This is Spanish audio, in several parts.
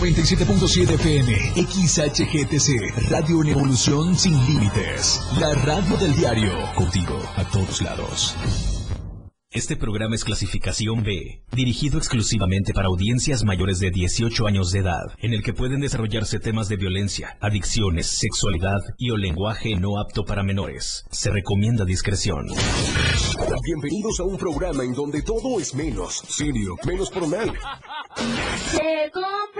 97.7 FM, XHGTC, Radio en Evolución Sin Límites. La radio del diario, contigo a todos lados. Este programa es clasificación B, dirigido exclusivamente para audiencias mayores de 18 años de edad, en el que pueden desarrollarse temas de violencia, adicciones, sexualidad y o lenguaje no apto para menores. Se recomienda discreción. Bienvenidos a un programa en donde todo es menos serio, menos formal. Se compra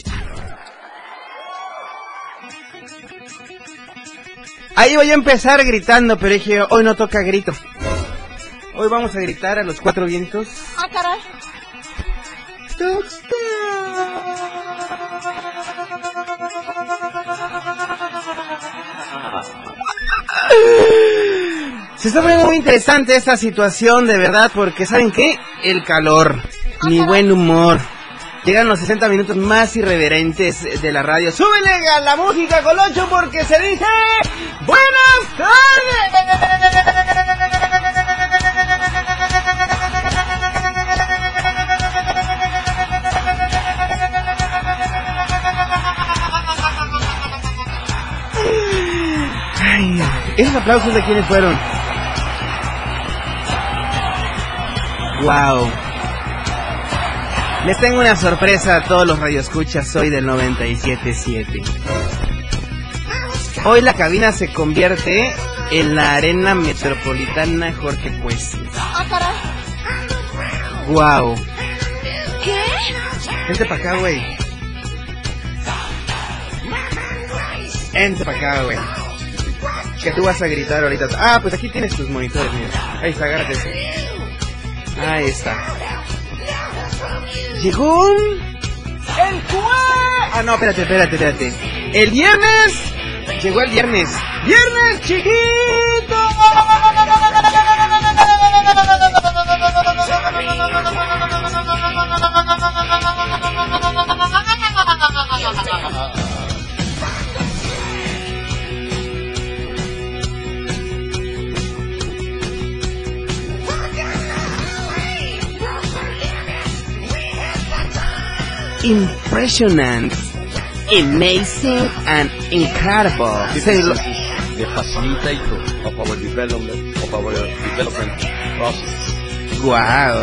Ahí voy a empezar gritando, pero dije, hoy no toca grito. Hoy vamos a gritar a los cuatro vientos. Ah, caray. Se está poniendo muy interesante esta situación, de verdad, porque ¿saben qué? El calor, mi buen humor. Llegan los 60 minutos más irreverentes de la radio. ¡Súbele a la música, Colocho, porque se dice... ¡Buenas tardes! ¿Esos aplausos de quiénes fueron? Wow. Les tengo una sorpresa a todos los radioescuchas, soy del 97.7. Hoy la cabina se convierte en la arena metropolitana Jorge caray. Wow. ¿Qué? Vente para acá, güey. Vente para acá, güey. Que tú vas a gritar ahorita. Ah, pues aquí tienes tus monitores, mira. Ahí está, agárrate. Ahí está. Llegó un... El jueves. Ah, no, espérate, espérate, espérate. El viernes. Llegó el viernes. Viernes chiquito. Impressionant. Amazing and incredible. Dicen lo- the facilitator of our development of our development process. Wow.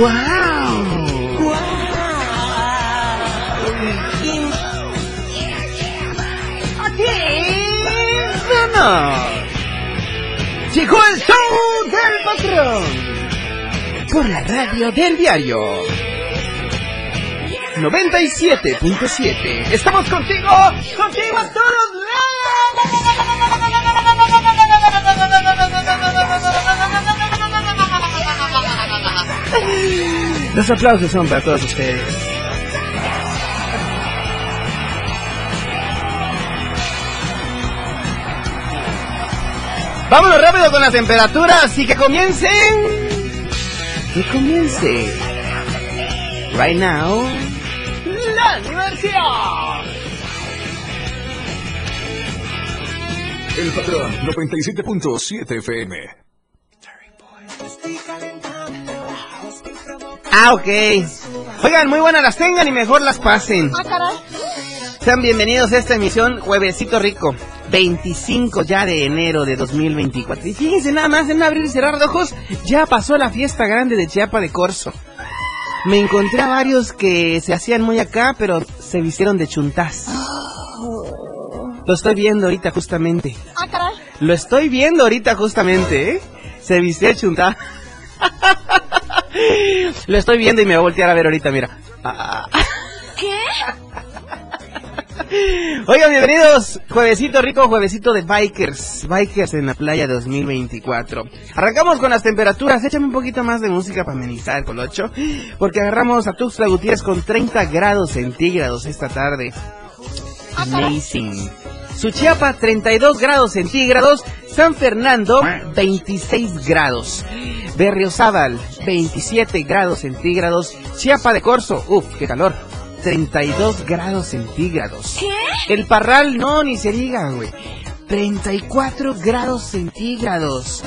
Wow. Llegó el show del patrón por la radio del diario 97.7. Estamos contigo, contigo a todos. Los aplausos son para todos ustedes. Vámonos rápido con las temperaturas y que comiencen. Que comience. Right now. El patrón 97.7 FM. Ah, ok. Oigan, muy buenas las tengan y mejor las pasen. Ah, caray. Sean bienvenidos a esta emisión Juevesito Rico. 25 ya de enero de 2024. Y fíjense nada más, en abrir y cerrar de ojos, ya pasó la fiesta grande de Chiapa de Corzo. Me encontré a varios que se hacían muy acá, pero se vistieron de chuntás. Lo estoy viendo ahorita justamente. Ah, caray. Lo estoy viendo ahorita justamente, ¿eh? Se vistió de chuntás. Lo estoy viendo y me voy a voltear a ver ahorita, mira. Ah, ¿Qué? Oigan, bienvenidos. Juevesito rico, juevesito de Bikers. Bikers en la playa 2024. Arrancamos con las temperaturas. Échame un poquito más de música para amenizar colocho. Porque agarramos a Tuxtla Gutiérrez con 30 grados centígrados esta tarde. Amazing. Suchiapa 32 grados centígrados. San Fernando 26 grados. Berriozábal 27 grados centígrados. Chiapa de Corzo, uff, qué calor. 32 grados centígrados. El Parral, no, ni se diga, güey. 34 grados centígrados.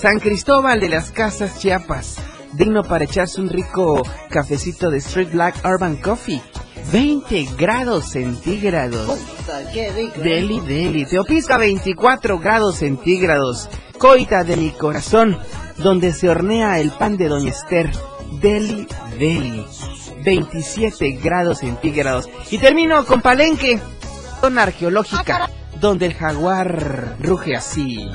San Cristóbal de las Casas Chiapas. Digno para echarse un rico cafecito de Street Black Urban Coffee. 20 grados centígrados. Deli, deli. Teopisca 24 grados centígrados. Coita de mi corazón, donde se hornea el pan de Doña Esther. Deli, deli. 27 grados centígrados. Y termino con Palenque, zona arqueológica, donde el jaguar ruge así.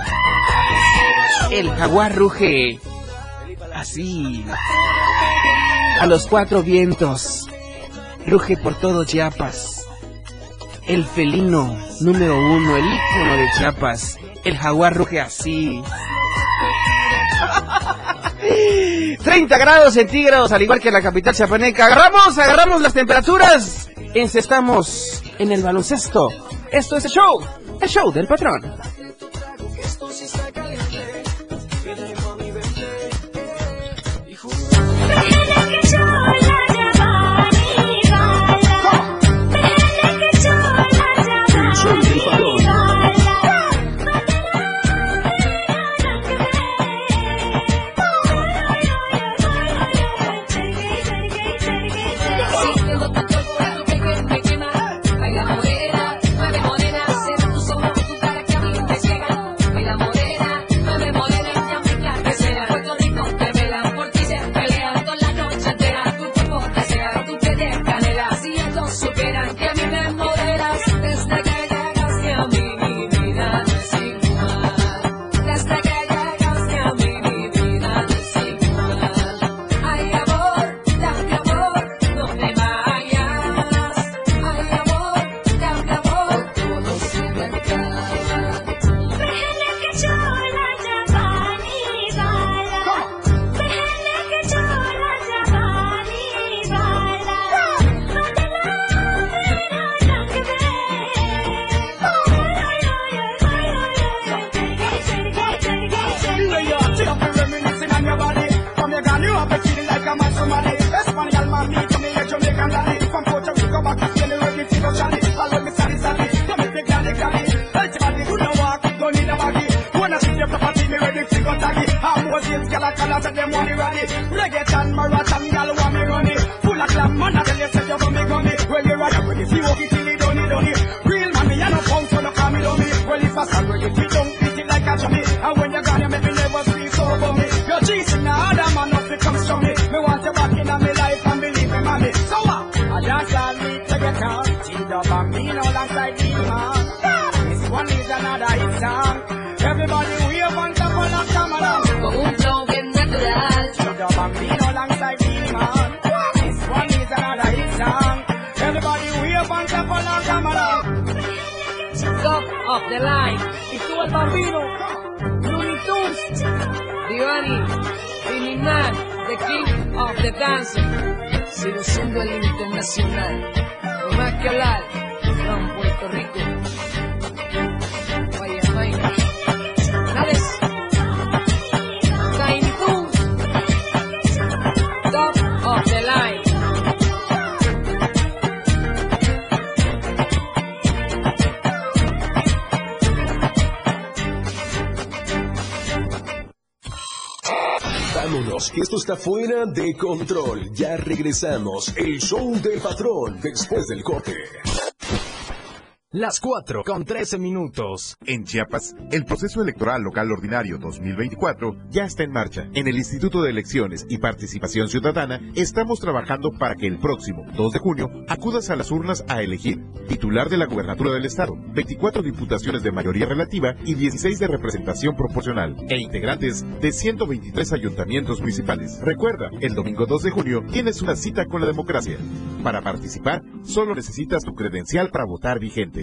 El jaguar ruge así. A los cuatro vientos. Ruge por todo Chiapas. El felino número uno, el ícono de Chiapas. El jaguar ruge así. 30 grados centígrados, al igual que la capital chiapaneca. Agarramos, agarramos las temperaturas. Encestamos en el baloncesto. Esto es el show, el show del patrón. a man from Mali, Espanol man, me to me. A Jamaican daddy, from Puerto Rico back to Spain, reggae to the Charlie, all of me sally sally, to make me gladly gladly, ultimately who don't walk don't need a baggy, wanna see the property, me ready to go taggy, I'm was in Scala Cala, said them want me ready, reggae and marathon, y'all want me runny, full of glam, man, I tell you, said you gummy gummy, when you ride up with you walk it of the line. It's el bambino, Looney Tunes, Divani, Criminal, The King of the Dancing, seduciendo el internacional. No más que hablar, from Puerto Rico. Está fuera de control. Ya regresamos. El show del patrón después del corte. Las 4 con 13 minutos. En Chiapas, el proceso electoral local ordinario 2024 ya está en marcha. En el Instituto de Elecciones y Participación Ciudadana estamos trabajando para que el próximo 2 de junio acudas a las urnas a elegir titular de la gubernatura del Estado, 24 diputaciones de mayoría relativa y 16 de representación proporcional e integrantes de 123 ayuntamientos municipales. Recuerda, el domingo 2 de junio tienes una cita con la democracia. Para participar, solo necesitas tu credencial para votar vigente.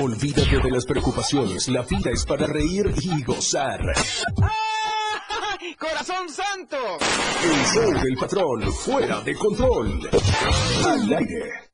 Olvídate de las preocupaciones, la vida es para reír y gozar. ¡Corazón santo! El show del patrón, fuera de control. Al aire.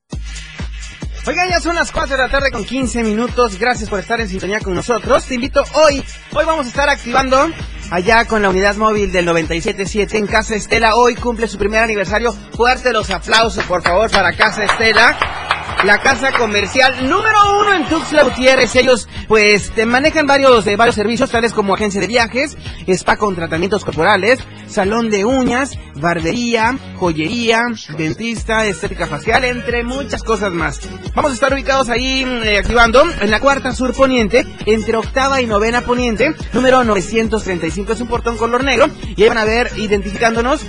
Oigan, ya son las 4 de la tarde con 15 minutos. Gracias por estar en sintonía con nosotros. Te invito hoy, hoy vamos a estar activando allá con la unidad móvil del 97.7 en Casa Estela. Hoy cumple su primer aniversario. Fuerte los aplausos, por favor, para Casa Estela. La casa comercial número uno en Tuxtla Gutiérrez. Ellos, pues, te manejan varios, de varios servicios, tales como agencia de viajes, spa con tratamientos corporales, salón de uñas, barbería, joyería, dentista, estética facial, entre muchas cosas más. Vamos a estar ubicados ahí, eh, activando, en la cuarta sur poniente, entre octava y novena poniente, número 935. Es un portón color negro, y ahí van a ver, identificándonos,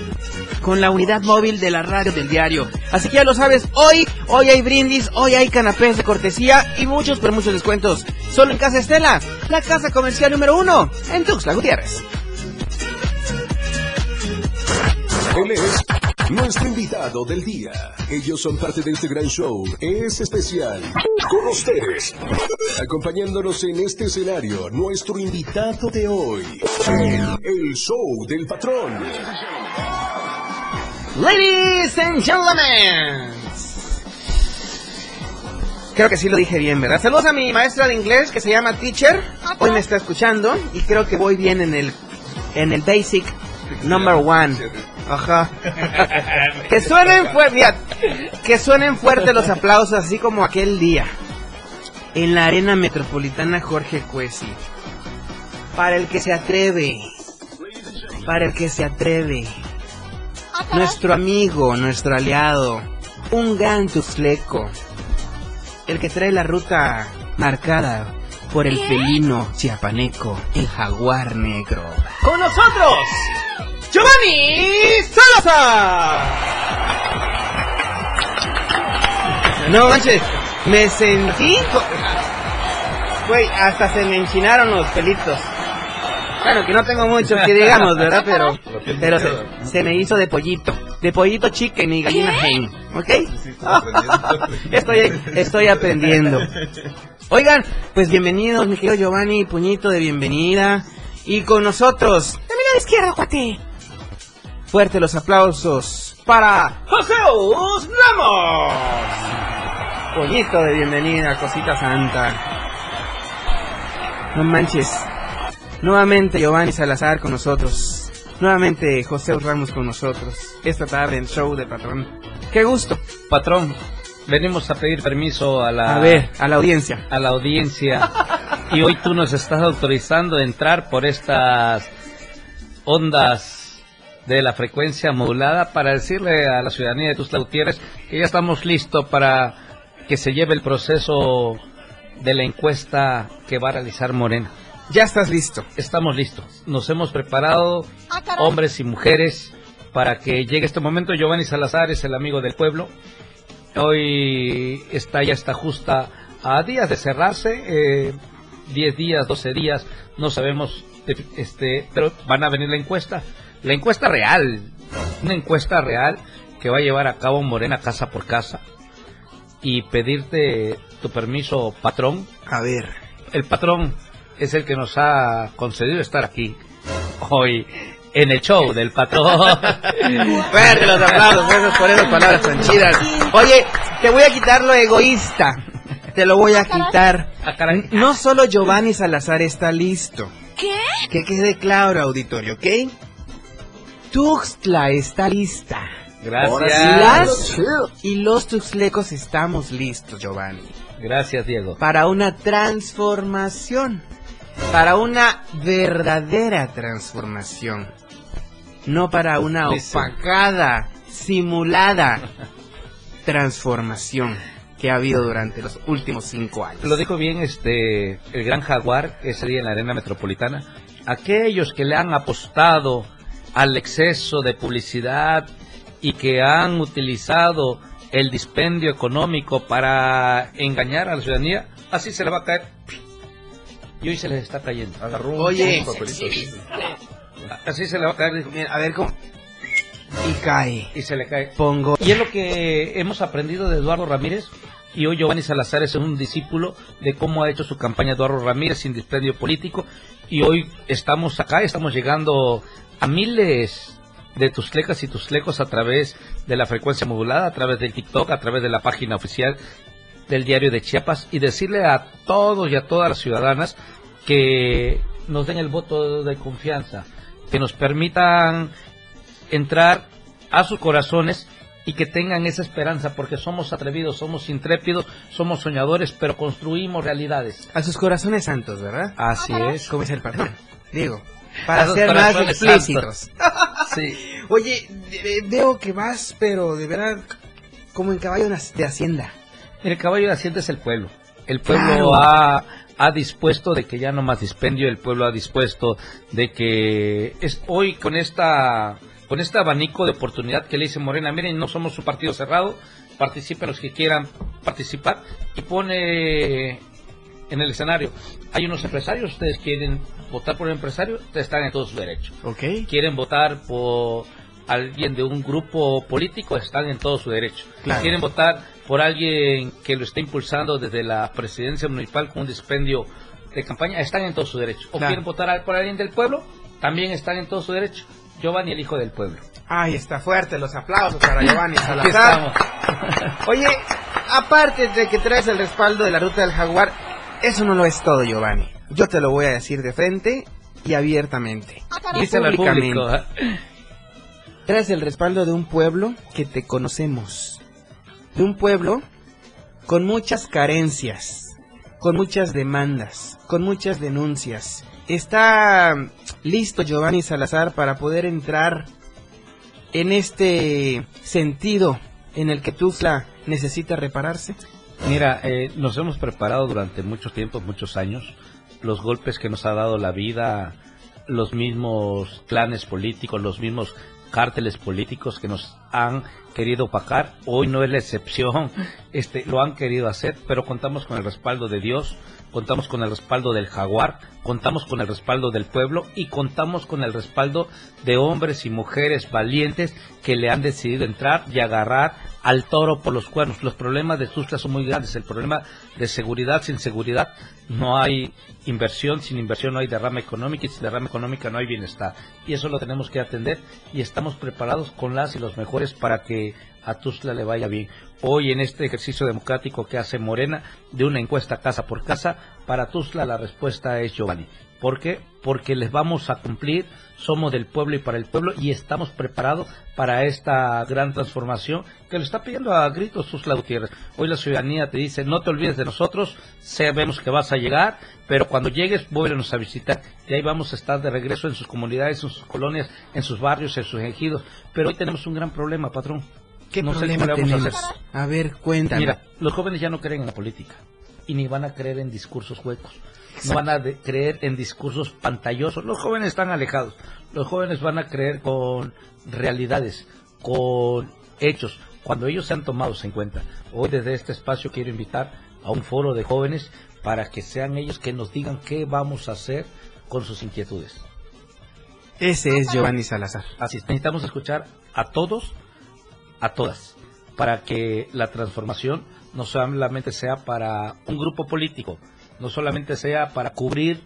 con la unidad móvil de la radio del diario. Así que ya lo sabes, hoy, hoy hay brindis, hoy hay canapés de cortesía y muchos, pero muchos descuentos. Solo en Casa Estela, la casa comercial número uno en Tuxtla Gutiérrez. Él es nuestro invitado del día. Ellos son parte de este gran show. Es especial. Con ustedes. Acompañándonos en este escenario, nuestro invitado de hoy. El, el show del patrón. Ladies and gentlemen. Creo que sí lo dije bien, ¿verdad? Saludos a mi maestra de inglés que se llama Teacher. Hoy me está escuchando y creo que voy bien en el en el basic number one. Ajá. Que suenen fuerte, que suenen fuerte los aplausos así como aquel día en la arena metropolitana Jorge Cuesi. Para el que se atreve. Para el que se atreve. Nuestro amigo, nuestro aliado, un gran tuxleco, el que trae la ruta marcada por el felino chiapaneco, el jaguar negro. ¡Con nosotros! ¡Giovanni Salazar! No manches, me sentí... Güey, hasta se me enchinaron los pelitos. Bueno, que no tengo mucho que digamos, ¿verdad? Pero, pero se, se me hizo de pollito. De pollito chicken y gallina hen. ¿Ok? Estoy, estoy aprendiendo. Oigan, pues bienvenidos, mi querido Giovanni, puñito de bienvenida. Y con nosotros, de mi lado izquierdo, cuate. Fuerte los aplausos para Joseus Ramos. Puñito de bienvenida, cosita santa. No manches. Nuevamente Giovanni Salazar con nosotros. Nuevamente José Ramos con nosotros. Esta tarde en Show de Patrón. Qué gusto. Patrón, venimos a pedir permiso a la, A ver, a la audiencia. a la audiencia y hoy tú nos estás autorizando a entrar por estas ondas de la frecuencia modulada para decirle a la ciudadanía de Tuxtla Gutiérrez que ya estamos listos para que se lleve el proceso de la encuesta que va a realizar Morena. Ya estás listo. Estamos listos. Nos hemos preparado, hombres y mujeres, para que llegue este momento. Giovanni Salazar es el amigo del pueblo. Hoy está ya está justa a días de cerrarse, eh, 10 días, 12 días, no sabemos, este, pero van a venir la encuesta. La encuesta real, una encuesta real que va a llevar a cabo Morena casa por casa y pedirte tu permiso, patrón. A ver. El patrón es el que nos ha concedido estar aquí hoy en el show del patrón. Fuerte los aplausos, gracias por esas palabras tan chidas. Oye, te voy a quitar lo egoísta. te lo voy a quitar. Ah. No solo Giovanni Salazar está listo. ¿Qué? Que quede claro, auditorio, ¿ok? Tuxtla está lista. Gracias. Las y los tuxlecos estamos listos, Giovanni. Gracias, Diego. Para una transformación. Para una verdadera transformación. No para una opacada, simulada transformación que ha habido durante los últimos cinco años. Lo dijo bien este el gran jaguar ese día en la arena metropolitana. Aquellos que le han apostado al exceso de publicidad y que han utilizado el dispendio económico para engañar a la ciudadanía, así se le va a caer. Y hoy se les está cayendo. Agarró un Oye. papelito así. Así se le va a caer dijo, Mira, a ver cómo... Y cae. y se le cae. Pongo... Y es lo que hemos aprendido de Eduardo Ramírez. Y hoy Giovanni Salazar es un discípulo de cómo ha hecho su campaña Eduardo Ramírez sin dispendio político. Y hoy estamos acá, estamos llegando a miles de tuslecas y tuslecos a través de la frecuencia modulada, a través del TikTok, a través de la página oficial del diario de Chiapas y decirle a todos y a todas las ciudadanas que nos den el voto de confianza, que nos permitan entrar a sus corazones y que tengan esa esperanza, porque somos atrevidos, somos intrépidos, somos soñadores, pero construimos realidades. A sus corazones santos, ¿verdad? Así es. ¿Cómo es el perdón? Digo, para ser más explícitos. Sí. Oye, veo que vas, pero de verdad, como en caballo de hacienda. Mire, el caballo de Hacienda es el pueblo. El pueblo Claro. ha, ha dispuesto de que ya no más dispendio, el pueblo ha dispuesto de que es hoy con esta con este abanico de oportunidad que le dice Morena, miren, no somos un partido cerrado, participen los que quieran participar y pone en el escenario. Hay unos empresarios, ustedes quieren votar por un empresario, ustedes están en todo su derecho. Ok. Quieren votar por alguien de un grupo político, están en todo su derecho. Claro. Quieren votar por alguien que lo está impulsando desde la presidencia municipal con un dispendio de campaña, están en todo su derecho. O Claro. quieren votar al- por alguien del pueblo, también están en todo su derecho. Giovanni, el hijo del pueblo. Ahí está fuerte, los aplausos para Giovanni Salazar. Oye, aparte de que traes el respaldo de la ruta del jaguar, eso no lo es todo, Giovanni. Yo te lo voy a decir de frente y abiertamente. Y Díselo al públicamente. público. ¿eh? Traes el respaldo de un pueblo que te conocemos. De un pueblo con muchas carencias, con muchas demandas, con muchas denuncias. ¿Está listo Giovanni Salazar para poder entrar en este sentido en el que Tuzla necesita repararse? Mira, eh, nos hemos preparado durante mucho tiempo, muchos años, los golpes que nos ha dado la vida, los mismos clanes políticos, los mismos cárteles políticos que nos han querido opacar. Hoy no es la excepción, este, lo han querido hacer, pero contamos con el respaldo de Dios, contamos con el respaldo del jaguar, contamos con el respaldo del pueblo y contamos con el respaldo de hombres y mujeres valientes que le han decidido entrar y agarrar al toro por los cuernos. Los problemas de Tuzla son muy grandes. El problema de seguridad sin seguridad no hay inversión, sin inversión no hay derrama económica y sin derrama económica no hay bienestar. Y eso lo tenemos que atender y estamos preparados con las y los mejores para que a Tuzla le vaya bien. Hoy en este ejercicio democrático que hace Morena de una encuesta casa por casa, para Tuzla la respuesta es Giovanni. ¿Por qué? Porque les vamos a cumplir, somos del pueblo y para el pueblo y estamos preparados para esta gran transformación que lo está pidiendo a gritos Tuzla Gutiérrez. Hoy la ciudadanía te dice, no te olvides de nosotros, sabemos que vas a llegar, pero cuando llegues, vuélvenos a visitar. Y ahí vamos a estar de regreso en sus comunidades, en sus colonias, en sus barrios, en sus ejidos. Pero hoy tenemos un gran problema, patrón. ¿Qué No problema a tenemos? hacer. A ver, cuéntame. Mira, los jóvenes ya no creen en la política y ni van a creer en discursos huecos. No van a de- creer en discursos pantallosos. Los jóvenes están alejados. Los jóvenes van a creer con realidades, con hechos, cuando ellos sean tomados en cuenta. Hoy desde este espacio quiero invitar a un foro de jóvenes para que sean ellos que nos digan qué vamos a hacer con sus inquietudes. Ese es Giovanni Salazar. Así es, necesitamos escuchar a todos, a todas, para que la transformación no solamente sea para un grupo político, no solamente sea para cubrir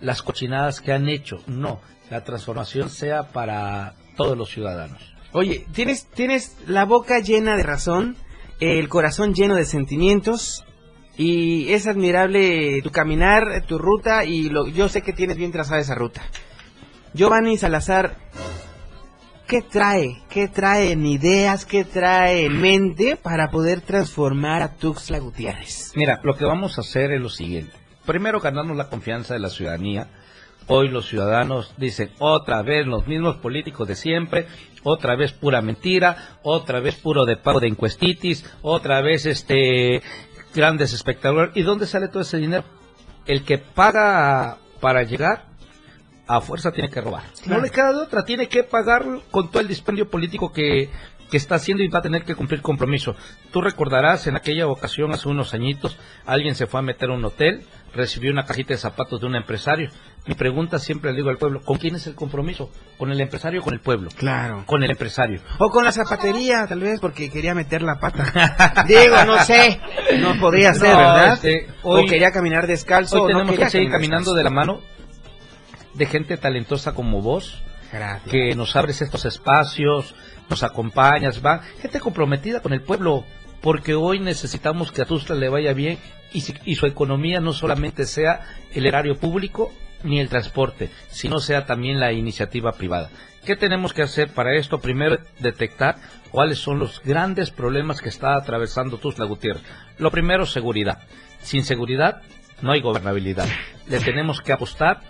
las cochinadas que han hecho, no, la transformación sea para todos los ciudadanos. Oye, tienes, tienes la boca llena de razón, el corazón lleno de sentimientos Y es admirable tu caminar, tu ruta y lo, yo sé que tienes bien trazada esa ruta. Giovanni Salazar, ¿qué trae? ¿Qué trae en ideas? ¿Qué trae en mente para poder transformar a Tuxtla Gutiérrez? Mira, lo que vamos a hacer es lo siguiente. Primero, ganarnos la confianza de la ciudadanía. Hoy los ciudadanos dicen otra vez los mismos políticos de siempre, otra vez pura mentira, otra vez puro de pago de encuestitis, otra vez este grandes espectadores. ¿Y dónde sale todo ese dinero? El que paga para llegar a fuerza tiene que robar. No le queda de otra, tiene que pagar con todo el dispendio político que, que está haciendo y va a tener que cumplir compromiso. Tú recordarás, en aquella ocasión, hace unos añitos, alguien se fue a meter a un hotel, recibió una cajita de zapatos de un empresario. Mi pregunta siempre le digo al pueblo, ¿con quién es el compromiso? ¿Con el empresario o con el pueblo? Claro. Con el empresario. O con la zapatería, tal vez, porque quería meter la pata. Digo, no sé. No podría ser, No, ¿verdad? este, o quería caminar descalzo. Hoy o no tenemos quería que seguir caminando descalzo. de la mano de gente talentosa como vos, Gracias. que nos abres estos espacios, nos acompañas, va, gente comprometida con el pueblo, porque hoy necesitamos que a Tuzla le vaya bien y, si- y su economía no solamente sea el erario público ni el transporte, sino sea también la iniciativa privada. ¿Qué tenemos que hacer para esto? Primero, detectar cuáles son los grandes problemas que está atravesando Tuzla Gutiérrez. Lo primero, seguridad. Sin seguridad no hay gobernabilidad. Le tenemos que apostar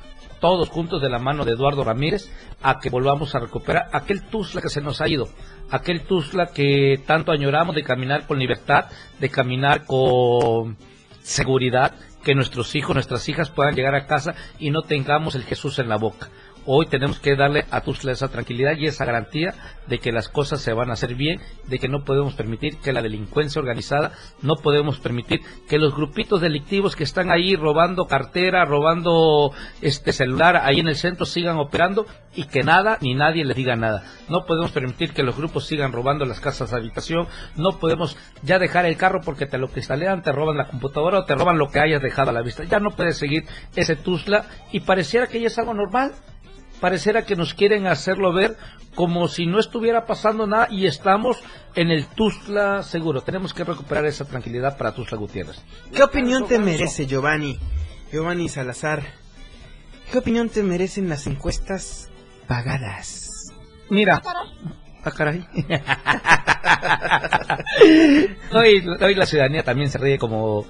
todos juntos de la mano de Eduardo Ramírez a que volvamos a recuperar aquel Tuzla que se nos ha ido, aquel Tuzla que tanto añoramos de caminar con libertad, de caminar con seguridad, que nuestros hijos, nuestras hijas puedan llegar a casa y no tengamos el Jesús en la boca. Hoy tenemos que darle a Tuzla esa tranquilidad y esa garantía de que las cosas se van a hacer bien, de que no podemos permitir que la delincuencia organizada, no podemos permitir que los grupitos delictivos que están ahí robando cartera, robando este celular ahí en el centro sigan operando y que nada ni nadie les diga nada. No podemos permitir que los grupos sigan robando las casas de habitación, no podemos ya dejar el carro porque te lo cristalean, te roban la computadora o te roban lo que hayas dejado a la vista. Ya no puedes seguir ese Tuzla y pareciera que ya es algo normal pareciera que nos quieren hacerlo ver como si no estuviera pasando nada y estamos en el Tuzla seguro. Tenemos que recuperar esa tranquilidad para Tuzla Gutiérrez. ¿Qué opinión te merece, Giovanni? Giovanni Salazar. ¿Qué opinión te merecen las encuestas pagadas? Mira. Ah, caray. hoy, hoy la ciudadanía también se ríe como,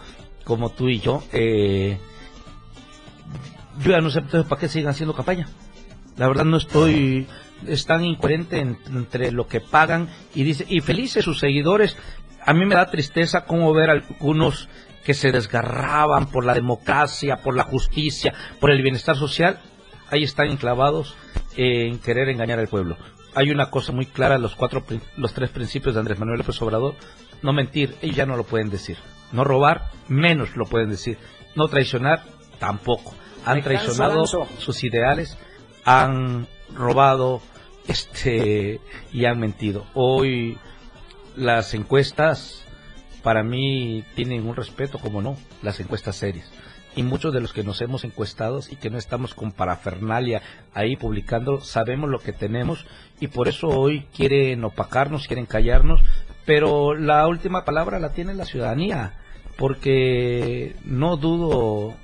como tú y yo. Eh, yo ya no sé entonces, para qué siguen haciendo campaña. La verdad no estoy es tan incoherente en- entre lo que pagan y dice y felices sus seguidores. A mí me da tristeza cómo ver a algunos que se desgarraban por la democracia, por la justicia, por el bienestar social. Ahí están enclavados en querer engañar al pueblo. Hay una cosa muy clara, los cuatro, los tres principios de Andrés Manuel López Obrador. No mentir, ellos ya no lo pueden decir. No robar, menos lo pueden decir. No traicionar, tampoco. Han traicionado sus ideales, han robado, este, y han mentido. Hoy las encuestas, para mí, tienen un respeto, como no, las encuestas serias. Y muchos de los que nos hemos encuestados y que no estamos con parafernalia ahí publicando, sabemos lo que tenemos y por eso hoy quieren opacarnos, quieren callarnos, pero la última palabra la tiene la ciudadanía, porque no dudo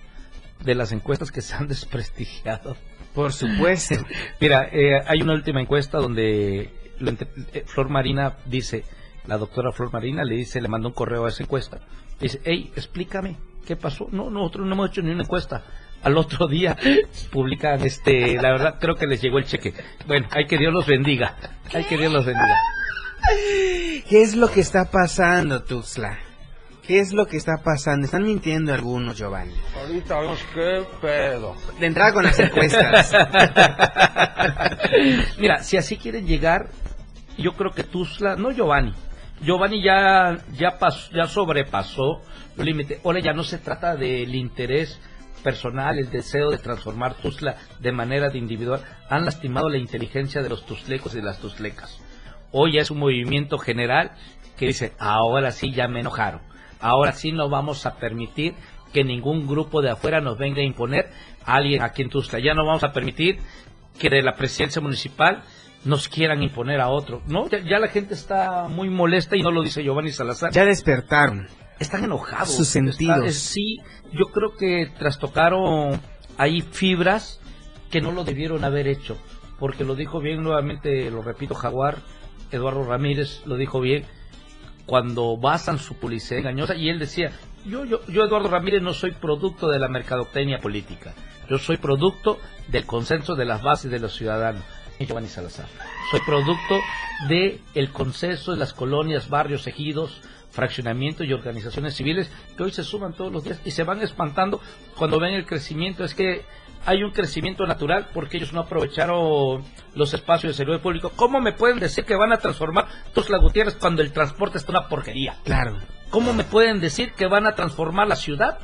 de las encuestas que se han desprestigiado. Por supuesto. Mira, eh, hay una última encuesta donde eh, Flor Marina dice, la doctora Flor Marina le dice, le mandó un correo a esa encuesta. Dice, hey, explícame, ¿qué pasó? No, nosotros no hemos hecho ni una encuesta. Al otro día publican, este, la verdad creo que les llegó el cheque. Bueno, hay que Dios los bendiga. Hay que Dios los bendiga. ¿Qué es lo que está pasando, Tuxtla? ¿Qué es lo que está pasando? Están mintiendo algunos, Giovanni. Ahorita vemos qué pedo. De entrada con las encuestas. Mira, si así quieren llegar, yo creo que Tuzla, no Giovanni. Giovanni ya ya pasó, ya sobrepasó el límite. Ahora ya no se trata del interés personal, el deseo de transformar Tuzla de manera de individual. Han lastimado la inteligencia de los tuzlecos y de las tuzlecas. Hoy ya es un movimiento general que dice, ahora sí ya me enojaron. Ahora sí no vamos a permitir que ningún grupo de afuera nos venga a imponer a alguien aquí en Tuzla. Ya no vamos a permitir que de la presidencia municipal nos quieran imponer a otro. No, ya, ya la gente está muy molesta y no lo dice Giovanni Salazar. Ya despertaron. están enojados. Sus sentidos. Está- es- sí, yo creo que trastocaron ahí fibras que no lo debieron haber hecho. Porque lo dijo bien nuevamente, lo repito, Jaguar, Eduardo Ramírez lo dijo bien, cuando basan su publicidad engañosa. Y él decía, yo, yo, yo Eduardo Ramírez no soy producto de la mercadotecnia política. Yo soy producto del consenso de las bases de los ciudadanos. Giovanni Salazar. Soy producto de el consenso de las colonias, barrios, ejidos, fraccionamientos y organizaciones civiles que hoy se suman todos los días y se van espantando cuando ven el crecimiento. Es que hay un crecimiento natural porque ellos no aprovecharon los espacios de servicio público. ¿Cómo me pueden decir que van a transformar Tuxtla Gutiérrez cuando el transporte está una porquería? Claro. ¿Cómo me pueden decir que van a transformar la ciudad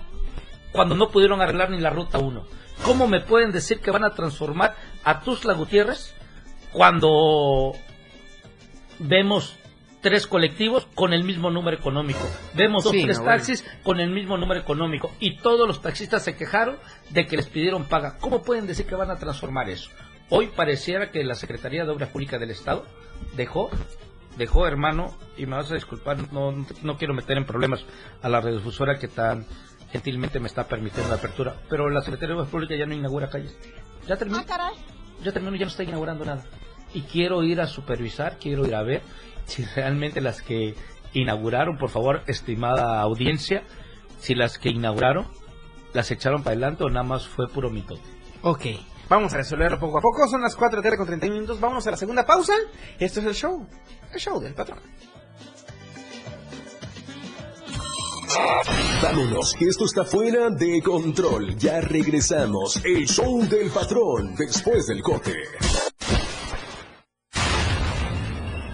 cuando no pudieron arreglar ni la ruta 1? ¿Cómo me pueden decir que van a transformar a Tuxtla Gutiérrez cuando vemos tres colectivos con el mismo número económico? Vemos dos, Sí, tres no, bueno. taxis con el mismo número económico y todos los taxistas se quejaron de que les pidieron paga. ¿Cómo pueden decir que van a transformar eso? Hoy pareciera que la Secretaría de Obras Públicas del Estado dejó dejó, hermano, y me vas a disculpar, no, no quiero meter en problemas a la radiodifusora que tan gentilmente me está permitiendo la apertura, pero la Secretaría de Obras Públicas ya no inaugura calles. Ya terminó. Ya terminó, ya no está inaugurando nada. Y quiero ir a supervisar, quiero ir a ver si realmente las que inauguraron, por favor, estimada audiencia, si las que inauguraron las echaron para adelante o nada más fue puro mitote. Ok, vamos a resolverlo poco a poco. Son las 4 de la tarde con 31 minutos. Vamos a la segunda pausa. Esto es el show. El show del patrón. Vámonos, que esto está fuera de control. Ya regresamos. El show del patrón después del corte.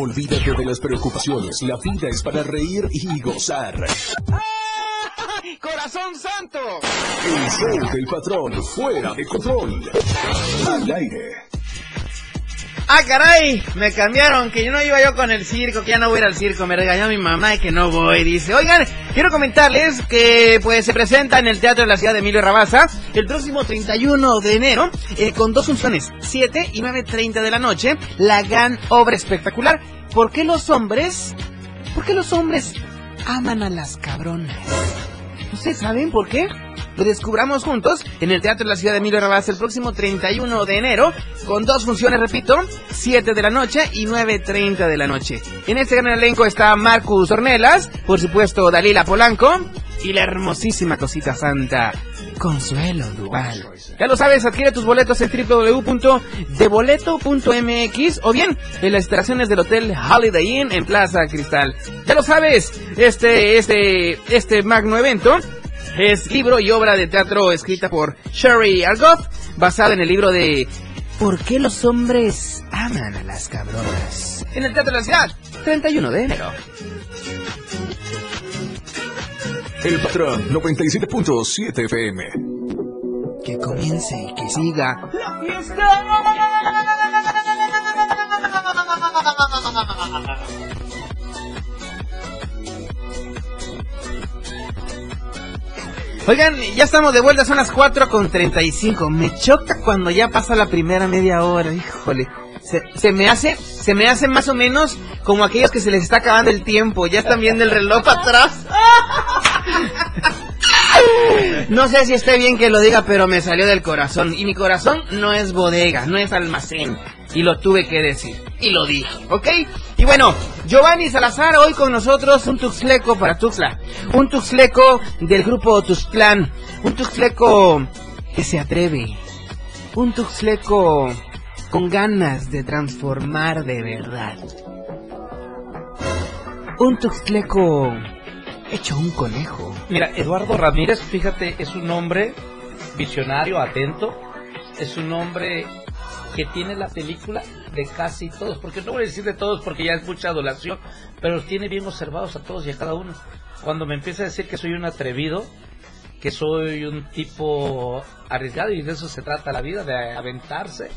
Olvídate de las preocupaciones. La vida es para reír y gozar. ¡Corazón santo! El show del patrón fuera de control. Al aire. ¡Ah, caray! Me cambiaron, que yo no iba yo con el circo, que ya no voy a ir al circo. Me regañó mi mamá y que no voy. Dice, oigan, quiero comentarles que pues se presenta en el Teatro de la Ciudad de Emilio Rabaza el próximo 31 de enero eh, con dos funciones, 7 y 9.30 de la noche, la gran obra espectacular. ¿Por qué los hombres? ¿Por qué los hombres aman a las cabronas? ¿Ustedes saben por qué? Descubramos juntos en el Teatro de la Ciudad de Emilio Rabasa el próximo 31 de enero, con dos funciones, repito, 7 de la noche y 9.30 de la noche. En este gran elenco está Marcus Ornelas, por supuesto Dalila Polanco, y la hermosísima cosita santa, Consuelo Duval. Ya lo sabes, adquiere tus boletos en www.deboleto.mx o bien en las instalaciones del Hotel Holiday Inn en Plaza Cristal. Ya lo sabes, este, este, este magno evento es libro y obra de teatro escrita por Sherry Argoff, basada en el libro de ¿Por qué los hombres aman a las cabronas? En el Teatro de la Ciudad, 31 de enero. El patrón 97.7 FM. Que comience y que siga. ¡La fiesta! Oigan, ya estamos de vuelta, son las 4 con 35. Me choca cuando ya pasa la primera media hora, híjole. Se, se me hace, se me hace más o menos como aquellos que se les está acabando el tiempo, ya están viendo el reloj atrás. No sé si esté bien que lo diga, pero me salió del corazón. Y mi corazón no es bodega, no es almacén. Y lo tuve que decir. Y lo dije, ¿ok? Y bueno, Giovanni Salazar hoy con nosotros, un tuxleco para Tuxla. Un tuxleco del grupo Tuxtlan. Un tuxleco que se atreve. Un tuxleco con ganas de transformar de verdad. Un tuxleco hecho un conejo. Mira, Eduardo Ramírez, fíjate, es un hombre visionario, atento. Es un hombre que tiene la película de casi todos, porque no voy a decir de todos porque ya es mucha adulación, pero los tiene bien observados a todos y a cada uno. Cuando me empieza a decir que soy un atrevido, que soy un tipo arriesgado y de eso se trata la vida, de aventarse,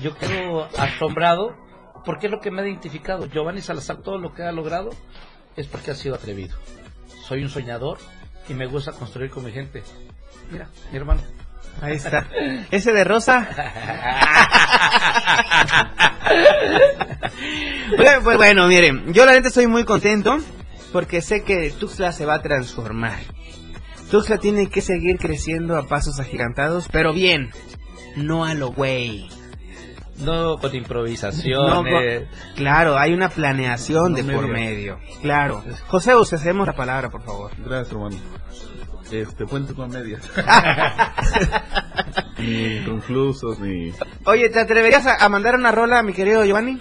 yo quedo asombrado porque es lo que me ha identificado. Giovanni Salazar, todo lo que ha logrado es porque ha sido atrevido. Soy un soñador y me gusta construir con mi gente. Mira, mi hermano. Ahí está. Ese de rosa. Bueno, pues bueno, miren, yo la neta estoy muy contento porque sé que Tuxtla se va a transformar. Tuxtla tiene que seguir creciendo a pasos agigantados, pero bien, no a lo güey. No con improvisación. No, con- claro, hay una planeación de por medio. medio. Claro. José, usted hacemos la palabra, por favor. Gracias, hermano. Este, cuento con medias. ni conclusos, ni... Oye, ¿te atreverías a, a mandar una rola, mi querido Giovanni?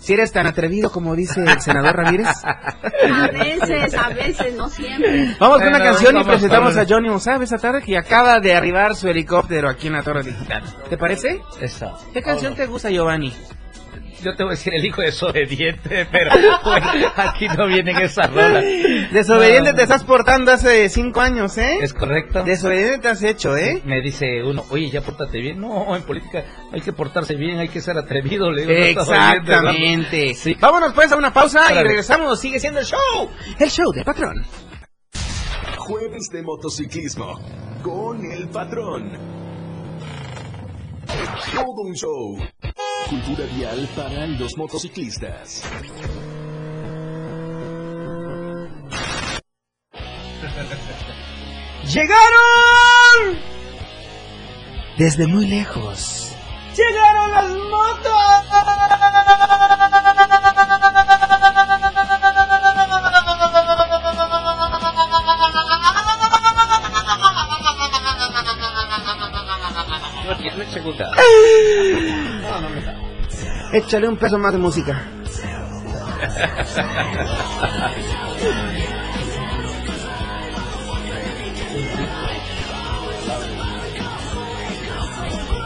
Si eres tan atrevido como dice el senador Ramírez. A veces, a veces, no siempre. Vamos con una canción y presentamos a Johnny Mozart esta tarde que acaba de arribar su helicóptero aquí en la Torre Digital. ¿Te parece? Esa. ¿Qué canción te gusta, Giovanni? Yo te voy a decir el hijo desobediente, pero bueno, aquí no vienen esas rolas. Desobediente No. te estás portando hace cinco años, ¿eh? Es correcto. Desobediente te has hecho, ¿eh? Me dice uno, oye, ya pórtate bien. No, en política hay que portarse bien, hay que ser atrevido. Le digo, no. Exactamente. Sí. Vámonos pues a una pausa y regresamos. Sigue siendo el show. El show del patrón. Jueves de motociclismo con el patrón. Todo un show. Cultura vial para los motociclistas. ¡Llegaron! Desde muy lejos. ¡Llegaron las Ya Échale un peso más de música.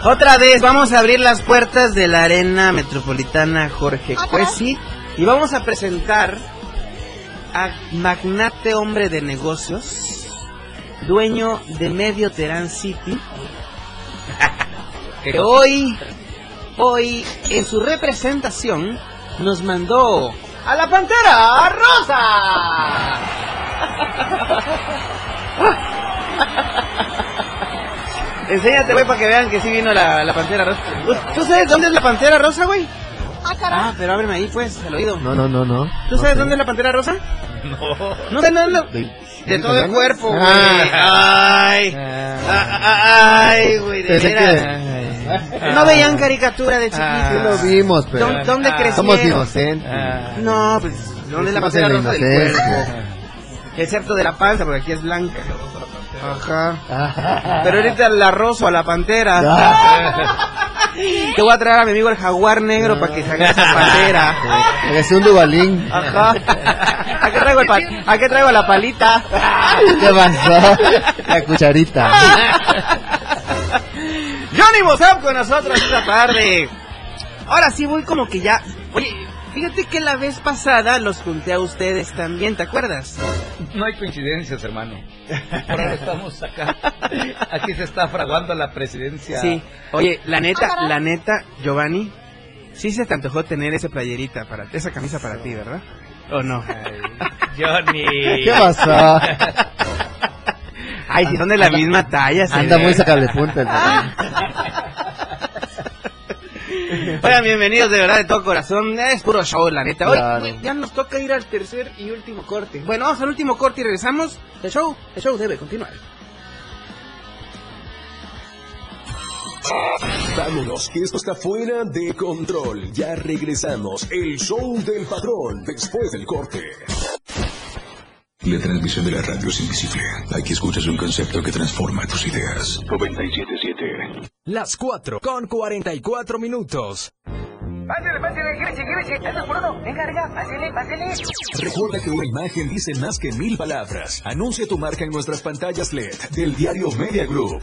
Otra vez vamos a abrir las puertas de la arena metropolitana Jorge Cuesi y vamos a presentar a magnate hombre de negocios, dueño de Medio Terán City, que hoy, hoy en su representación nos mandó a la Pantera Rosa. Enséñate, güey, para que vean que sí vino la, la Pantera Rosa. ¿Tú sabes dónde es la Pantera Rosa, güey? Ah, pero ábreme ahí, pues, al oído. No, no, no, no. ¿Tú sabes dónde es la Pantera Rosa? No. No sé, no, no. De, De todo el cuerpo, güey. Ah. Ay. Ah, Ay, güey, de veras. Que- No veían caricatura de Sí chiquitos. lo vimos, pero... ¿Dó- ¿Dónde Ah. crecieron? Somos inocentes. No, pues, ¿dónde es la en la rosa del cuerpo? Excepto de la panza, porque aquí es blanca. Ajá. Ah. Pero ahorita la rosa a la pantera. Te voy a traer a mi amigo el jaguar negro para que se haga esa pantera. Es un dubalín. Ajá. ¿A qué traigo, el pa- ¿A qué traigo la palita? ¿Qué pasó? La cucharita. Johnny Mozart con nosotros esta tarde. Ahora sí voy como que ya. Oye, fíjate que la vez pasada los junté a ustedes también, ¿te acuerdas? No hay coincidencias, hermano. Por ahora estamos acá. Aquí se está fraguando la presidencia. Sí. Oye, la neta, la neta, Giovanni, Sí se te antojó tener esa playerita, para esa camisa para ti, ¿verdad? ¿O no? Johnny. ¿Qué pasó? Ay, si son de la misma talla. se Anda ve. muy sacable punta el Oigan, bienvenidos de verdad de todo corazón. Es puro show, la neta. Hoy Claro. ya nos toca ir al tercer y último corte. Bueno, vamos al último corte y regresamos. El show, el show debe continuar. Vámonos, que esto está fuera de control. Ya regresamos. El show del patrón después del corte. La transmisión de la radio es invisible. Aquí escuchas un concepto que transforma tus ideas. 97.7. Las 4 con 44 minutos. Pásale, pásale, gírese, gírese. Eso por uno. Venga, venga, pásale, pásale. Recuerda que una imagen dice más que mil palabras. Anuncia tu marca en nuestras pantallas LED del diario Media Group.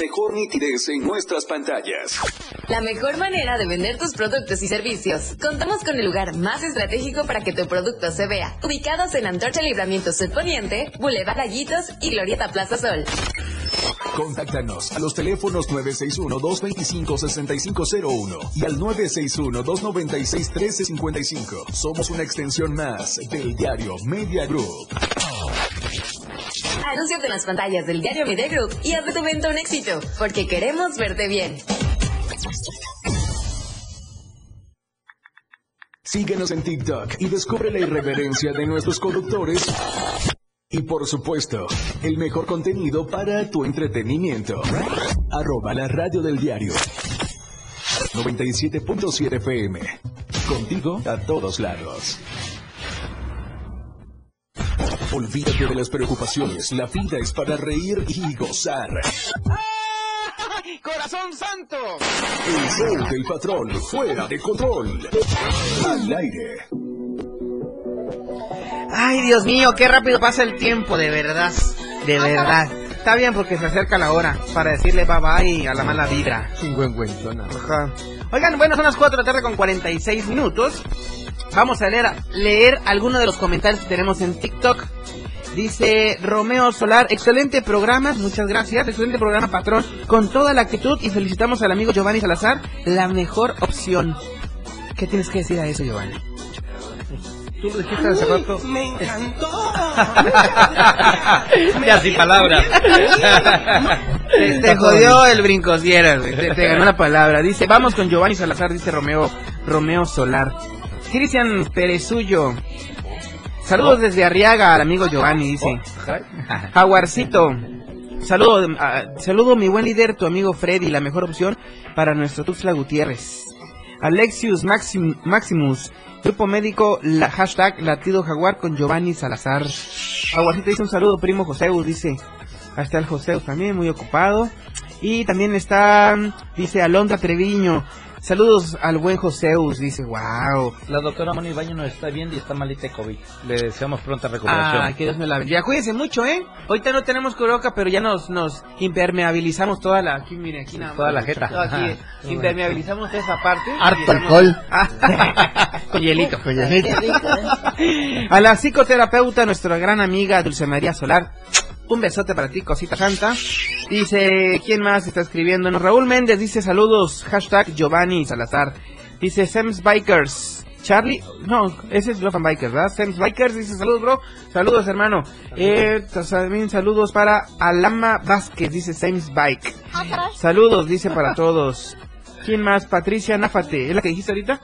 Mejor nitidez en nuestras pantallas. La mejor manera de vender tus productos y servicios. Contamos con el lugar más estratégico para que tu producto se vea. Ubicados en Antorcha Libramiento Sur Poniente, Boulevard Gallitos y Glorieta Plaza Sol. Contáctanos a los teléfonos 961-225-6501 y al 961-296-1355. Somos una extensión más del diario Media Group. Anúnciate en las pantallas del diario Media Group y haz de tu evento un éxito, porque queremos verte bien. Síguenos en TikTok y descubre la irreverencia de nuestros conductores. Y por supuesto, el mejor contenido para tu entretenimiento. Arroba la radio del diario. 97.7 FM. Contigo a todos lados. Olvídate de las preocupaciones. La vida es para reír y gozar. ¡Corazón santo! El show del patrón fuera de control. Al aire. Ay, Dios mío, qué rápido pasa el tiempo, de verdad. De verdad. Está bien porque se acerca la hora para decirle bye bye a la mala vibra. Ajá. Oigan, bueno, son las 4 de la tarde con 46 minutos. Vamos a leer, leer algunos de los comentarios que tenemos en TikTok. Dice Romeo Solar, excelente programa, muchas gracias, excelente programa patrón, con toda la actitud y felicitamos al amigo Giovanni Salazar, la mejor opción. ¿Qué tienes que decir a eso, Giovanni? Tú lo dijiste hace rato. Me encantó. Ya sin palabras. Te, te jodió el brincosieras, te, te ganó la palabra. Dice, vamos con Giovanni Salazar, dice Romeo, Romeo Solar. Cristian Perezullo. Saludos desde Arriaga al amigo Giovanni, dice. Jaguarcito. Saludo, ah, saludo mi buen líder, tu amigo Freddy, la mejor opción para nuestro Tuxtla Gutiérrez. Alexius Maxim- Maximus, grupo médico, la hashtag latido jaguar con Giovanni Salazar. Jaguarcito dice un saludo, primo Joseus, dice. Ahí está el Joseus también, muy ocupado. Y también está, dice Alondra Treviño. Saludos al buen Joseus, dice, wow. La doctora Moni Baño nos está viendo y está malita de COVID. Le deseamos pronta recuperación. Ah, que Dios me la bendiga. Cuídense mucho, ¿eh? Ahorita no tenemos cubrebocas, pero ya nos, nos impermeabilizamos toda la... Aquí, mire, aquí nada más. Toda la jeta. Todo aquí, impermeabilizamos toda esa parte. Harto alcohol. Con hielito. Con hielito. A la psicoterapeuta, nuestra gran amiga Dulce María Solar. Un besote para ti, cosita santa. Dice, ¿quién más está escribiendo? Raúl Méndez dice saludos, hashtag Giovanni Salazar. Dice Sems Bikers. Charlie, no, ese es Love and Bikers, ¿verdad? Sems Bikers dice saludos, bro. Saludos, hermano. Eh, también saludos para Alama Vázquez, dice Sems Bike. Saludos, dice para todos. ¿Quién más? Patricia Náfate. ¿Es la que dijiste ahorita?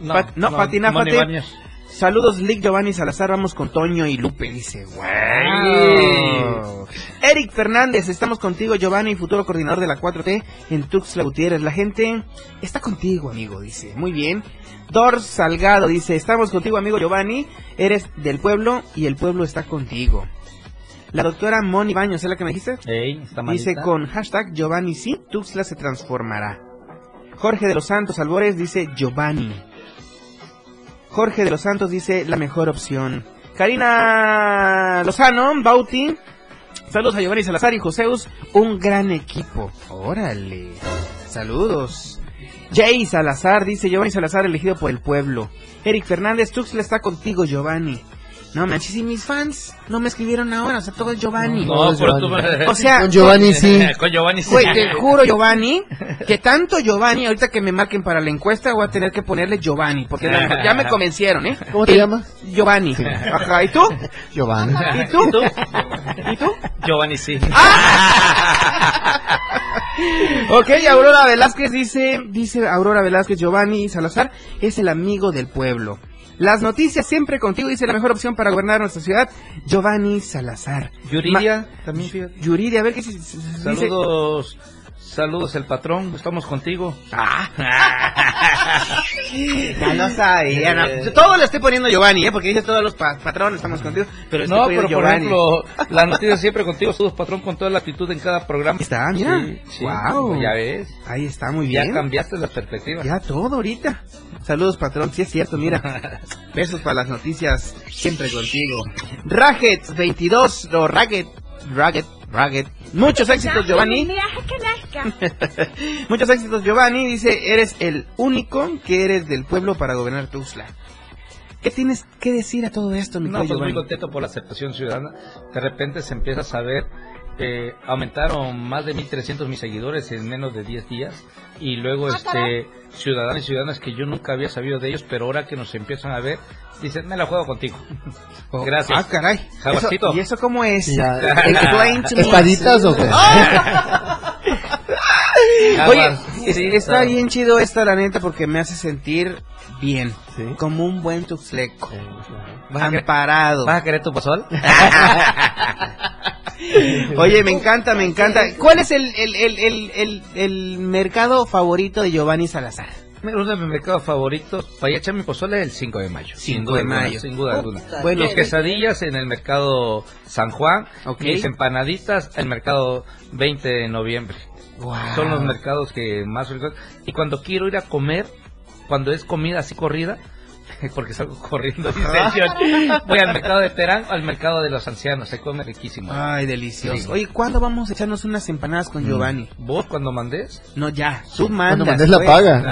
No, Pat- no, no, Pati. Baños. Saludos, Lick Giovanni Salazar. Vamos con Toño y Lupe. Dice, Wow. Eric Fernández, estamos contigo, Giovanni, futuro coordinador de la 4T en Tuxtla Gutiérrez. La gente está contigo, amigo, dice. Muy bien. Dor Salgado dice, estamos contigo, amigo Giovanni. Eres del pueblo y el pueblo está contigo. La doctora Moni Baños, ¿es la que me dijiste? Ey, está. Dice con hashtag Giovanni sí, Tuxtla se transformará. Jorge de los Santos Albores dice Giovanni. Jorge de los Santos dice la mejor opción. Karina Lozano, Bauti. Saludos a Giovanni Salazar y Joseus. Un gran equipo. Órale. Saludos. Jay Salazar dice Giovanni Salazar elegido por el pueblo. Eric Fernández, Tuxtla está contigo, Giovanni. No manches, y mis fans no me escribieron ahora, o sea, todo es Giovanni. No, pero tú... O sea, Con Giovanni sí. Con Giovanni sí. Güey, te juro, Giovanni, que tanto Giovanni, ahorita que me marquen para la encuesta, voy a tener que ponerle Giovanni, porque ya- ya me convencieron, ¿eh? ¿Cómo te llamas? Giovanni. Ajá, ¿y tú? Giovanni. ¿Y tú? ¿Y tú? ¿Y tú? Giovanni sí. Ok, Aurora Velázquez dice, dice Aurora Velázquez, Giovanni Salazar es el amigo del pueblo. Las noticias siempre contigo, dice la mejor opción para gobernar nuestra ciudad, Giovanni Salazar. Yuridia, también fíjate. Yuridia, a ver qué se- se- dice. Saludos, el patrón, estamos contigo. Ah. Ya lo sabía, no. Yo Todo le estoy poniendo Giovanni, ¿eh? Porque dice todos los pa- patrones, estamos contigo. Pero estoy No, pero por ejemplo, la noticia siempre contigo, saludos patrón con toda la actitud en cada programa. Está, mira. Sí, sí, Wow. Ya ves. Ahí está, muy Ya bien. cambiaste la perspectiva. Ya todo ahorita. Saludos, patrón. Sí es cierto, mira. Besos para las noticias. Siempre contigo. Raget 22 o Raget, Raget, Muchos éxitos, Giovanni. Muchos éxitos, Giovanni. Dice, eres el único que eres del pueblo para gobernar Tuzla. ¿Qué tienes que decir a todo esto, mi No, querido pues muy contento por la aceptación ciudadana. De repente se empieza a saber, eh, aumentaron más de 1.300 mis seguidores en menos de 10 días. Y luego, este, ciudadanos y ciudadanas que yo nunca había sabido de ellos, pero ahora que nos empiezan a ver, dicen, me la juego contigo. Gracias. Ah, caray. Jaguarcito. ¿Y eso cómo es? Ya. Explain to me. ¿Espaditas o qué? Oye, es- Sí, está bien chido esta, la neta, porque me hace sentir bien. Sí. Como un buen tuxleco. ¿Vas a querer- Amparado. ¿Vas a querer tu pozol? Oye, me encanta, me encanta. ¿Cuál es el, el, el, el, el, el mercado favorito de Giovanni Salazar? Uno de mis mercados favoritos para echar mi pozole es el 5 de mayo. 5 sin de mayo. Sin duda alguna. Bueno. Mis quesadillas en el mercado San Juan. Ok. Mis empanaditas en el mercado 20 de noviembre. Son los mercados que más... Y cuando quiero ir a comer, cuando es comida así corrida, porque salgo corriendo, voy al mercado de Terán o al mercado de los ancianos. Se come riquísimo. Ay, delicioso. Sí. Oye, ¿cuándo vamos a echarnos unas empanadas con Giovanni? ¿Vos cuando mandes? No, ya. Tú mandas. Cuando mandes la güey. paga.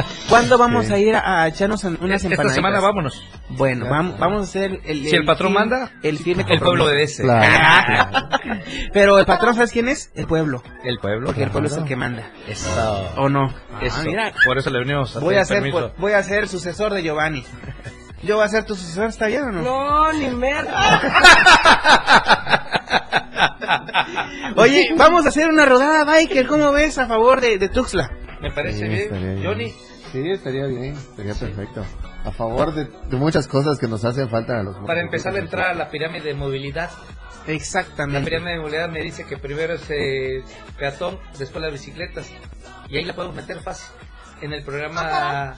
¿Cuándo vamos Sí. a ir a, a echarnos unas Esta empanadas? semana vámonos. Bueno, vam- vamos a hacer el... Si el patrón firme- manda, el firme El pueblo obedece. Claro. Pero el patrón, ¿sabes quién es? El pueblo. El pueblo. Porque el pueblo es el que manda. Eso. ¿O no? Eso. Ah, mira. Por eso le venimos a Voy a, ser, permiso. Voy a ser sucesor de Giovanni. ¿Yo voy a ser tu sucesor? ¿Está bien o no? No, ni merda. Oye, vamos a hacer una rodada biker. ¿Cómo ves a favor de, de Tuxtla? Me parece Sí, bien. Johnny. Sí, estaría bien, estaría perfecto. A favor de, de muchas cosas que nos hacen falta a los Para empezar a entrar a la pirámide de movilidad. La Exactamente. pirámide de movilidad me dice que primero es eh, peatón, después las bicicletas. Y ahí la podemos meter fácil. En el programa...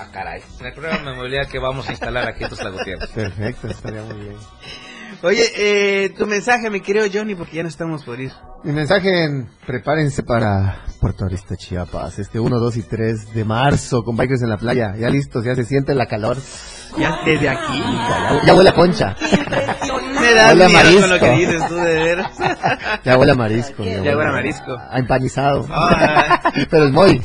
Ah, caray. El programa de movilidad que vamos a instalar aquí en Tuxtla Gutiérrez. Perfecto, estaría muy bien. Oye, eh, tu mensaje, mi querido Johnny, porque ya no estamos por ir. Mi mensaje en prepárense para Puerto Arista, Chiapas, este 1, 2 y 3 de marzo con bikers en la playa. Ya listos, ya se siente la calor. Ya desde aquí. Ya, ya huele a concha. Me da Huele a con lo marisco. que dices tú, de veras. Ya huele a marisco. Ya huele a marisco. A empanizado. Ah. Pero el muy.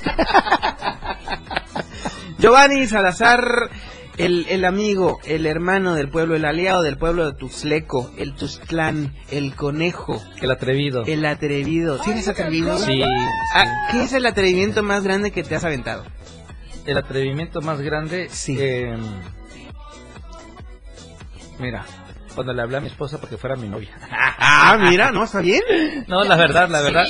Giovanni Salazar, el, el amigo, el hermano del pueblo, el aliado del pueblo de Tuxleco, el Tuztlán, el conejo, El atrevido. el atrevido. ¿Sí eres atrevido? Sí. Ah, ¿Qué es el atrevimiento más grande que te has aventado? El atrevimiento más grande. Sí. eh, mira, cuando le hablé a mi esposa porque fuera mi novia. Ah, mira, ¿no? ¿Está bien? No, la verdad, la verdad.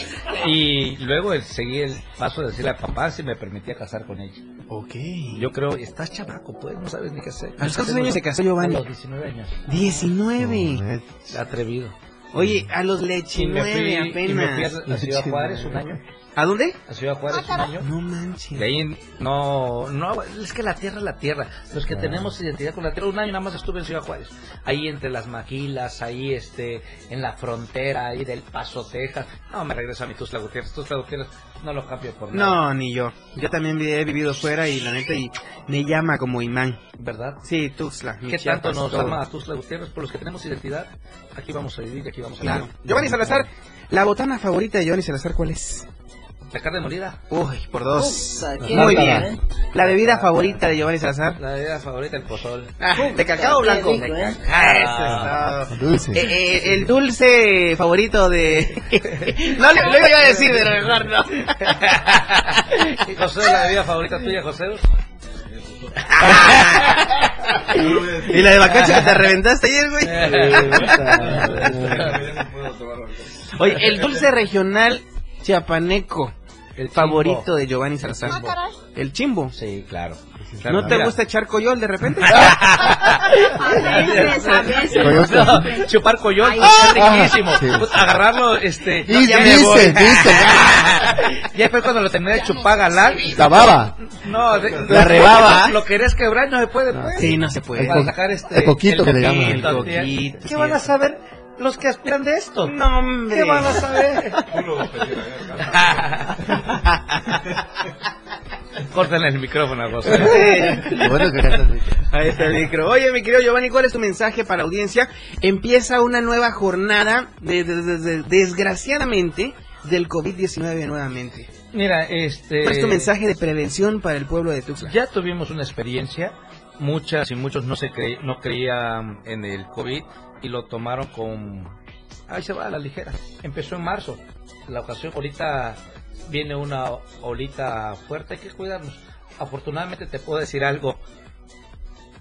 Y luego seguí el paso de decirle a papá si me permitía casar con ella. Ok. Yo creo, estás chamaco, pues, no sabes ni qué hacer. ¿A los cuántos años se casó Giovanni? A los 19 años. 19. Atrevido. Oye, a los fui, lechinove y me fui apenas. a, a Ciudad Juárez un año. ¿A dónde? A Ciudad Juárez un año. No manches. De ahí no, no, es que la tierra es la tierra. Los que tenemos identidad con la tierra, un año nada más estuve en Ciudad Juárez. Ahí entre las maquilas, ahí este, en la frontera, ahí del Paso, Texas. No, me regreso a mi Tuzla Gutiérrez. Tuzla Gutiérrez no lo cambio por nada. No, ni yo. Yo también he vivido fuera y la neta y me llama como imán. ¿Verdad? Sí, Tuxtla. mi ¿Qué tanto nos todo. ama a Tuzla Gutiérrez? Por los que tenemos identidad, aquí vamos a vivir y aquí vamos a Claro. vivir. Giovanni Salazar, la botana favorita de Giovanni Salazar, ¿cuál es? La carne molida. Uy, por dos. Muy bien. ¿eh? La bebida favorita de Giovanni Salazar. La bebida favorita, el pozol. Ah, ¿De cacao blanco? rico, De ¿eh? cacao, eso es todo. Dulce. Eh, eh, el dulce favorito de... no, le- lo iba a decir, pero mejor no. ¿Y José, la bebida favorita tuya, José? ¿Y la de bacacha que te reventaste ayer, güey? Oye, el dulce regional chiapaneco. El favorito de Giovanni Salazar. El chimbo. Sí, claro. ¿No te gusta echar coyol de repente? A veces, a veces. No, chupar coyol, Ay, es ah, riquísimo. sí. Agarrarlo, este. Y ya dice, me voy. dice. Ya después cuando lo terminé de chupar galán. La baba. No, de- La rebaba. Lo querés quebrar, no se puede, pues. Sí, no se puede. Para sacar este. el coquito que le llaman. El ¿Qué van a saber los que aspiran de esto? No, hombre. ¿Qué van a saber? Córtenle el micrófono José. Qué bueno que. Ahí está el micro. Oye, mi querido Giovanni, ¿cuál es tu mensaje para la audiencia? Empieza una nueva jornada, de, de- de- de- desgraciadamente, del COVID-19 nuevamente. Mira, este. ¿Cuál es tu mensaje de prevención para el pueblo de Tuxtla? Ya tuvimos una experiencia, muchas y muchos no se cre- no creían en el COVID y lo tomaron con ahí se va a la ligera. Empezó en marzo. La ocasión ahorita viene una olita fuerte, hay que cuidarnos. Afortunadamente te puedo decir algo.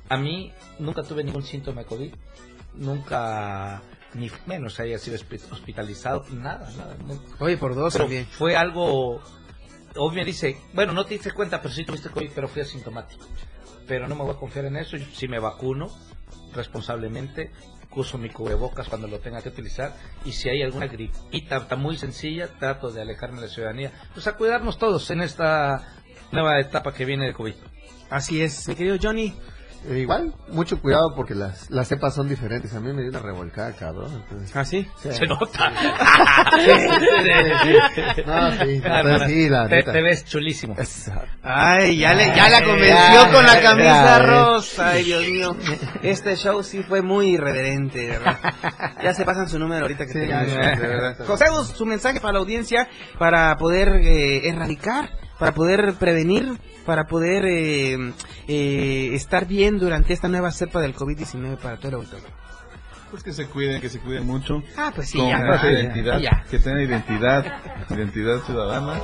A mí nunca tuve ningún síntoma de COVID. Nunca ni menos haya sido hospi- hospitalizado, nada, nada. Oye, por dos también. fue algo. Me dice, bueno, no te diste cuenta, pero sí tuviste COVID, pero fui asintomático. Pero no me voy a confiar en eso. Si me vacuno responsablemente, uso mi cubrebocas cuando lo tenga que utilizar. Y si hay alguna gripita muy sencilla, trato de alejarme de la ciudadanía. Pues a cuidarnos todos en esta nueva etapa que viene de COVID. Así es, mi querido Johnny. Eh, igual, mucho cuidado porque las, las cepas son diferentes. A mí me dio una revolcada, cabrón. Entonces, ¿Ah, sí? Se nota. Te, te ves chulísimo. Ay, ya, le, ya la convenció Ay, con la camisa ay. rosa. Ay, Dios mío. Este show sí fue muy irreverente, de ¿verdad? Ya se pasan su número ahorita que Sí, tengan. ya, de verdad. José, su mensaje para la audiencia para poder eh, erradicar, para poder prevenir, para poder eh, eh, estar bien durante esta nueva cepa del COVID-19 para todo el auditorio. Pues que se cuiden, que se cuiden mucho. Ah, pues sí, con ya, esa ya, identidad, ya. que tengan identidad, identidad ciudadana.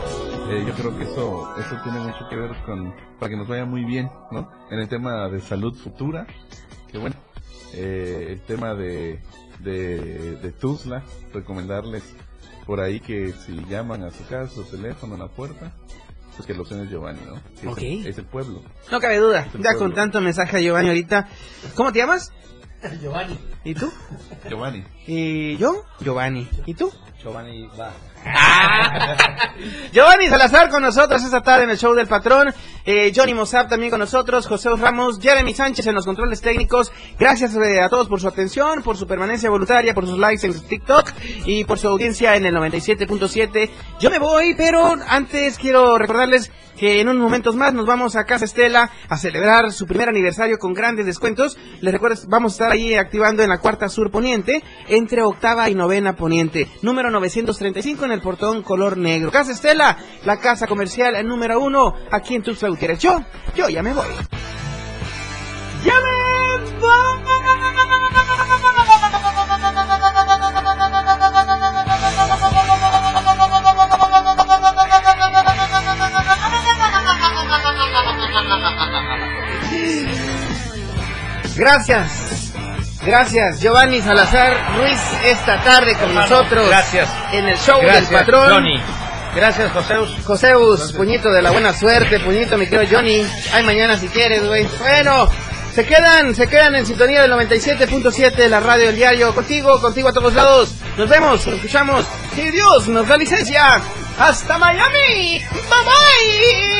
Eh, yo creo que eso, eso tiene mucho que ver con, para que nos vaya muy bien, ¿no? En el tema de salud futura, que bueno, eh, el tema de, de, de Tuzla, recomendarles por ahí que si llaman a su casa, su teléfono, a la puerta, pues que lo suene Giovanni, ¿no? Que es el- Ok. es el pueblo. No cabe duda. Ya pueblo. con tanto mensaje a Giovanni ahorita. ¿Cómo te llamas? Giovanni. ¿Y tú? Giovanni. ¿Y yo? Giovanni. ¿Y tú? Giovanni va. Giovanni Salazar con nosotros esta tarde en el show del patrón. Eh, Johnny Mossap también con nosotros. José Ramos, Jeremy Sánchez en los controles técnicos. Gracias eh, a todos por su atención, por su permanencia voluntaria, por sus likes en TikTok y por su audiencia en el 97.7. Yo me voy, pero antes quiero recordarles que en unos momentos más nos vamos a Casa Estela a celebrar su primer aniversario con grandes descuentos. Les recuerdo, vamos a estar ahí activando en la cuarta sur poniente, entre octava y novena poniente, número 935 en el portón color negro. Casa Estela, la casa comercial número uno, aquí en Tuxtla Gutiérrez. Yo, yo ya me voy. ¡Ya me Gracias. Gracias, Giovanni Salazar Ruiz, esta tarde con Hermano, nosotros. gracias. En el show Gracias, del patrón. Johnny. Gracias, Joseus. Joseus, puñito de la buena suerte, puñito, mi querido Johnny. Ay, mañana si quieres, güey. Bueno, se quedan, se quedan en sintonía del 97.7 de la radio del diario. Contigo, contigo a todos lados. Nos vemos, nos escuchamos. Si Dios nos da licencia. Hasta Miami. Bye bye.